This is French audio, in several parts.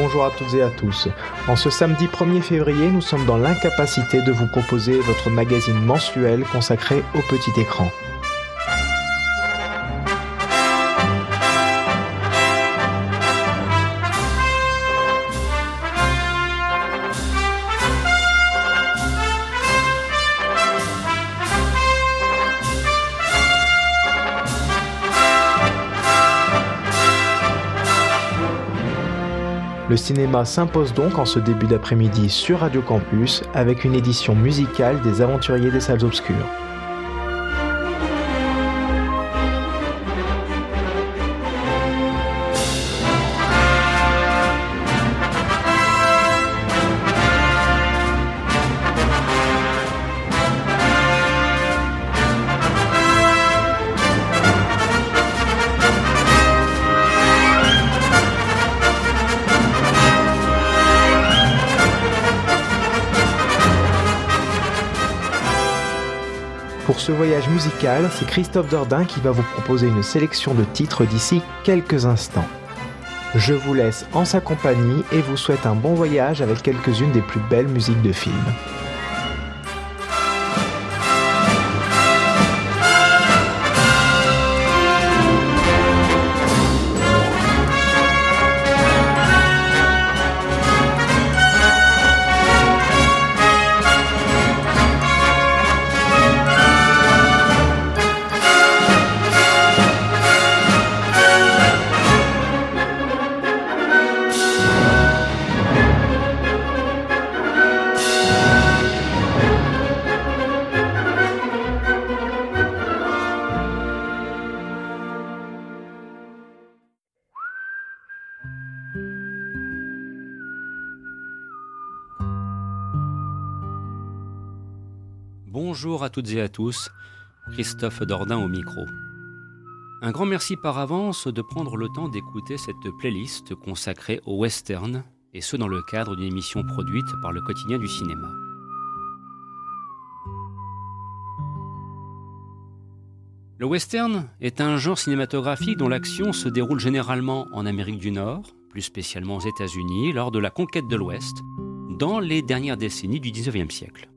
Bonjour à toutes et à tous. En ce samedi 1er février, nous sommes dans l'incapacité de vous proposer votre magazine mensuel consacré au petit écran. Le cinéma s'impose donc en ce début d'après-midi sur Radio Campus avec une édition musicale des Aventuriers des Salles Obscures. Voyage musical, c'est Christophe Dordain qui va vous proposer une sélection de titres d'ici quelques instants. Je vous laisse en sa compagnie et vous souhaite un bon voyage avec quelques-unes des plus belles musiques de films. À toutes et à tous, Christophe Dordain au micro. Un grand merci par avance de prendre le temps d'écouter cette playlist consacrée au western, et ce dans le cadre d'une émission produite par le quotidien du cinéma. Le western est un genre cinématographique dont l'action se déroule généralement en Amérique du Nord, plus spécialement aux États-Unis, lors de la conquête de l'Ouest, dans les dernières décennies du XIXe siècle.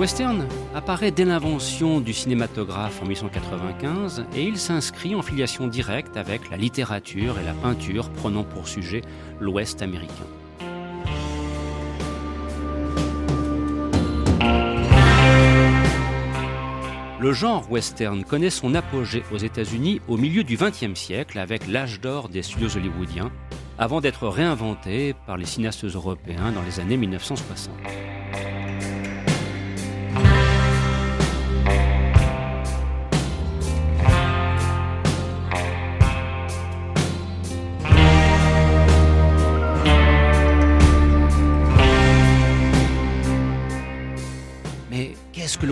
Western apparaît dès l'invention du cinématographe en 1895 et il s'inscrit en filiation directe avec la littérature et la peinture prenant pour sujet l'Ouest américain. Le genre western connaît son apogée aux États-Unis au milieu du XXe siècle avec l'âge d'or des studios hollywoodiens, avant d'être réinventé par les cinéastes européens dans les années 1960.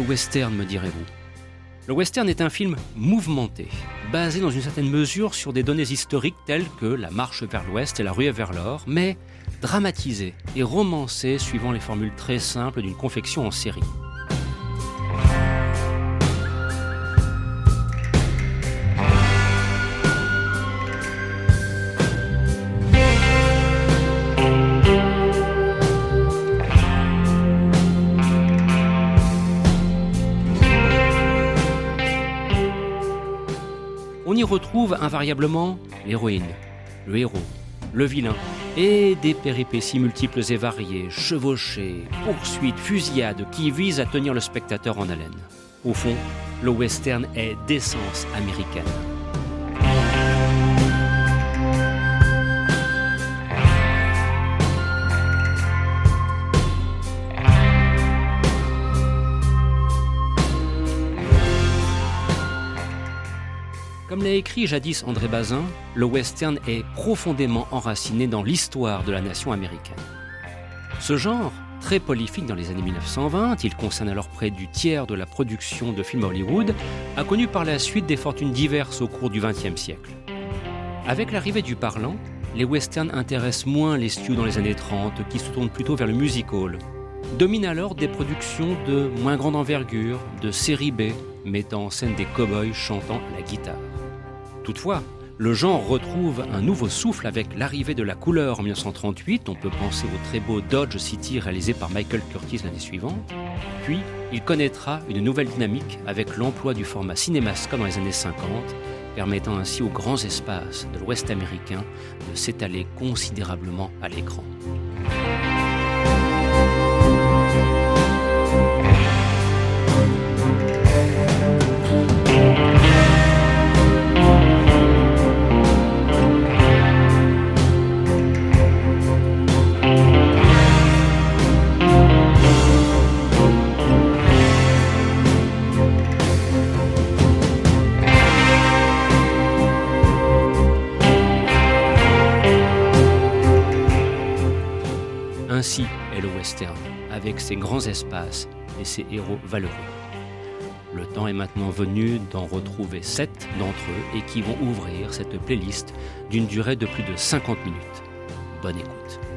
Western, me direz-vous Le western est un film mouvementé, basé dans une certaine mesure sur des données historiques telles que la marche vers l'ouest et la ruée vers l'or, mais dramatisé et romancé suivant les formules très simples d'une confection en série. Retrouve invariablement l'héroïne, le héros, le vilain, et des péripéties multiples et variées, chevauchées, poursuites, fusillades, qui visent à tenir le spectateur en haleine. Au fond, le western est d'essence américaine. Comme l'a écrit jadis André Bazin, le western est profondément enraciné dans l'histoire de la nation américaine. Ce genre, très prolifique dans les années 1920, il concerne alors près du tiers de la production de films Hollywood, a connu par la suite des fortunes diverses au cours du XXe siècle. Avec l'arrivée du parlant, les westerns intéressent moins les studios dans les années 30 qui se tournent plutôt vers le music hall. Dominent alors des productions de moins grande envergure, de série B, mettant en scène des cow-boys chantant la guitare. Toutefois, le genre retrouve un nouveau souffle avec l'arrivée de la couleur en 1938. On peut penser au très beau Dodge City réalisé par Michael Curtis l'année suivante. Puis, il connaîtra une nouvelle dynamique avec l'emploi du format cinémascope dans les années 50 permettant ainsi aux grands espaces de l'Ouest américain de s'étaler considérablement à l'écran. Ainsi est le western, avec ses grands espaces et ses héros valeureux. Le temps est maintenant venu d'en retrouver sept d'entre eux et qui vont ouvrir cette playlist d'une durée de plus de 50 minutes. Bonne écoute.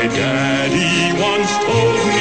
My daddy once told me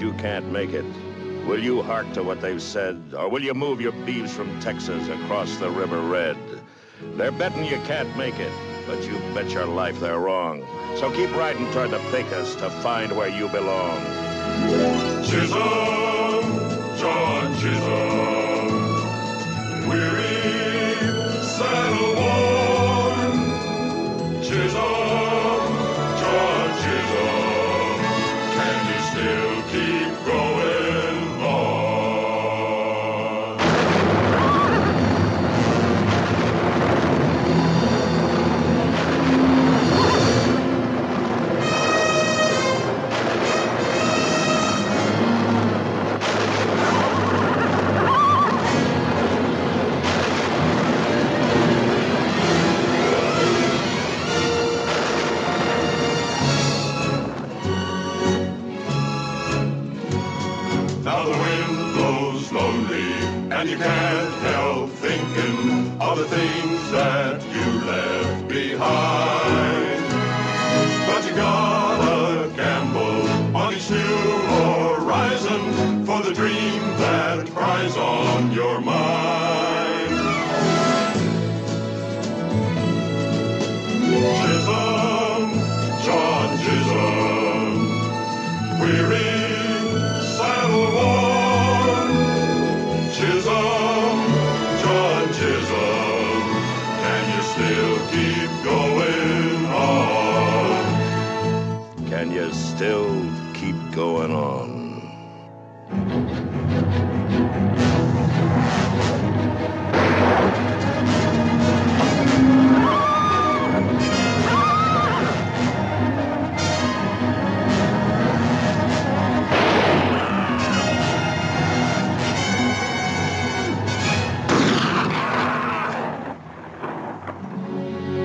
you can't make it, will you hark to what they've said, or will you move your beeves from Texas across the River Red? They're betting you can't make it, but you bet your life they're wrong. So keep riding toward the Pecos to find where you belong. Chisholm, John Chisholm, and you can't help thinking of the things that you left behind. But you gotta gamble on each new horizon for the dream that cries on your mind. Still keep going on?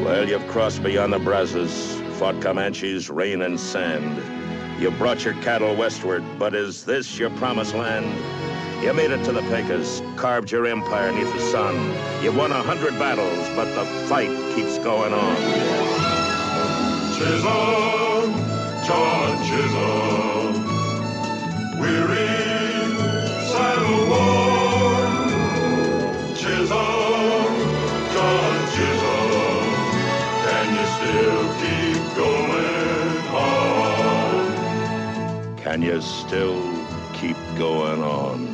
Well, you've crossed beyond the Brazos, fought Comanches, rain and sand. You brought your cattle westward, but is this your promised land? You made it to the Pecos, carved your empire neath the sun. You've won a hundred battles, but the fight keeps going on. Chisholm, John Chisholm, weary, Can you still keep going on?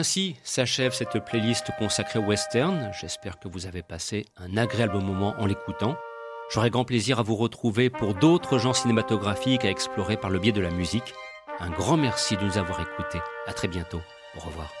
Ainsi s'achève cette playlist consacrée au western. J'espère que vous avez passé un agréable moment en l'écoutant. J'aurai grand plaisir à vous retrouver pour d'autres genres cinématographiques à explorer par le biais de la musique. Un grand merci de nous avoir écoutés. À très bientôt. Au revoir.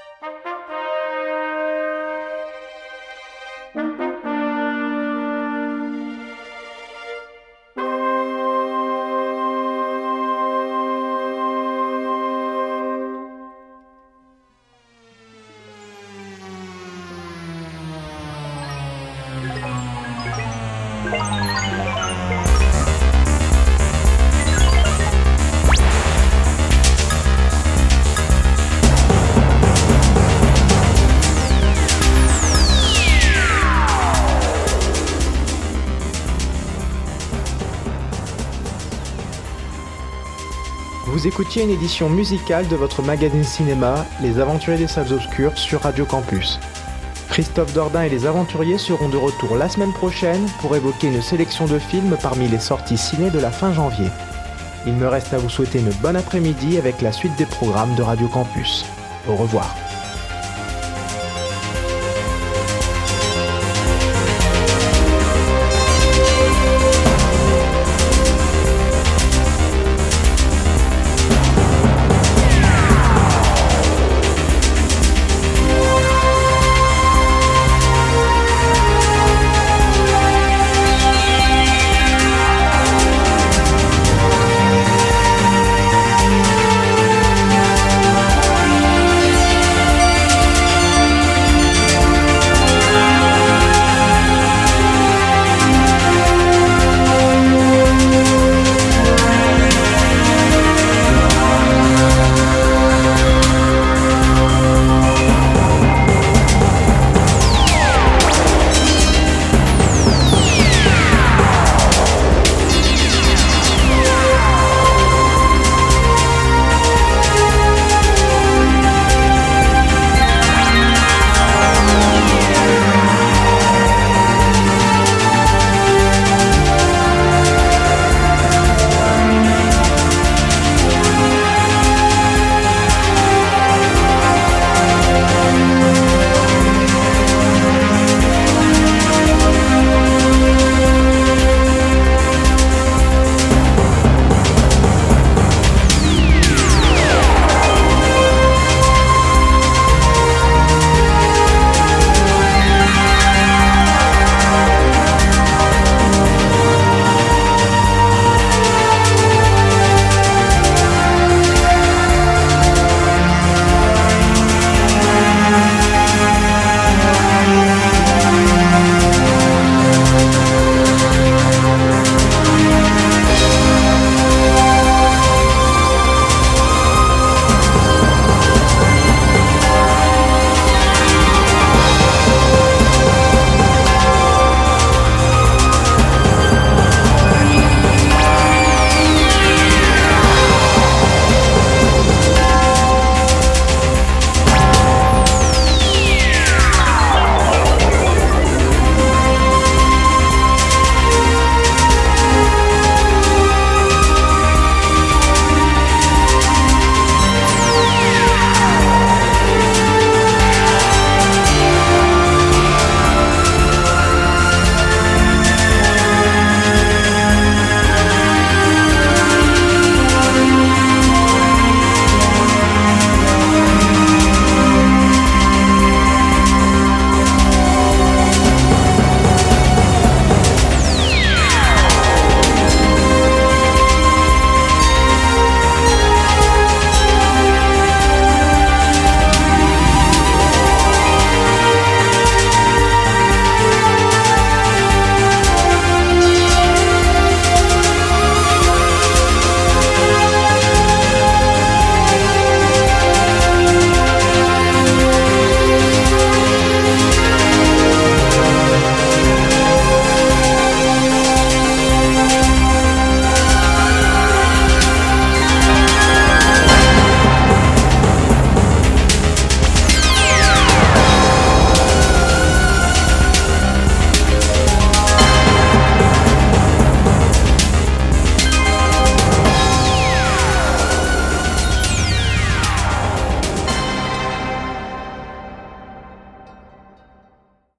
Une édition musicale de votre magazine cinéma Les Aventuriers des Salles Obscures sur Radio Campus. Christophe Dordain et les aventuriers seront de retour la semaine prochaine pour évoquer une sélection de films parmi les sorties ciné de la fin janvier. Il me reste à vous souhaiter une bonne après-midi avec la suite des programmes de Radio Campus. Au revoir.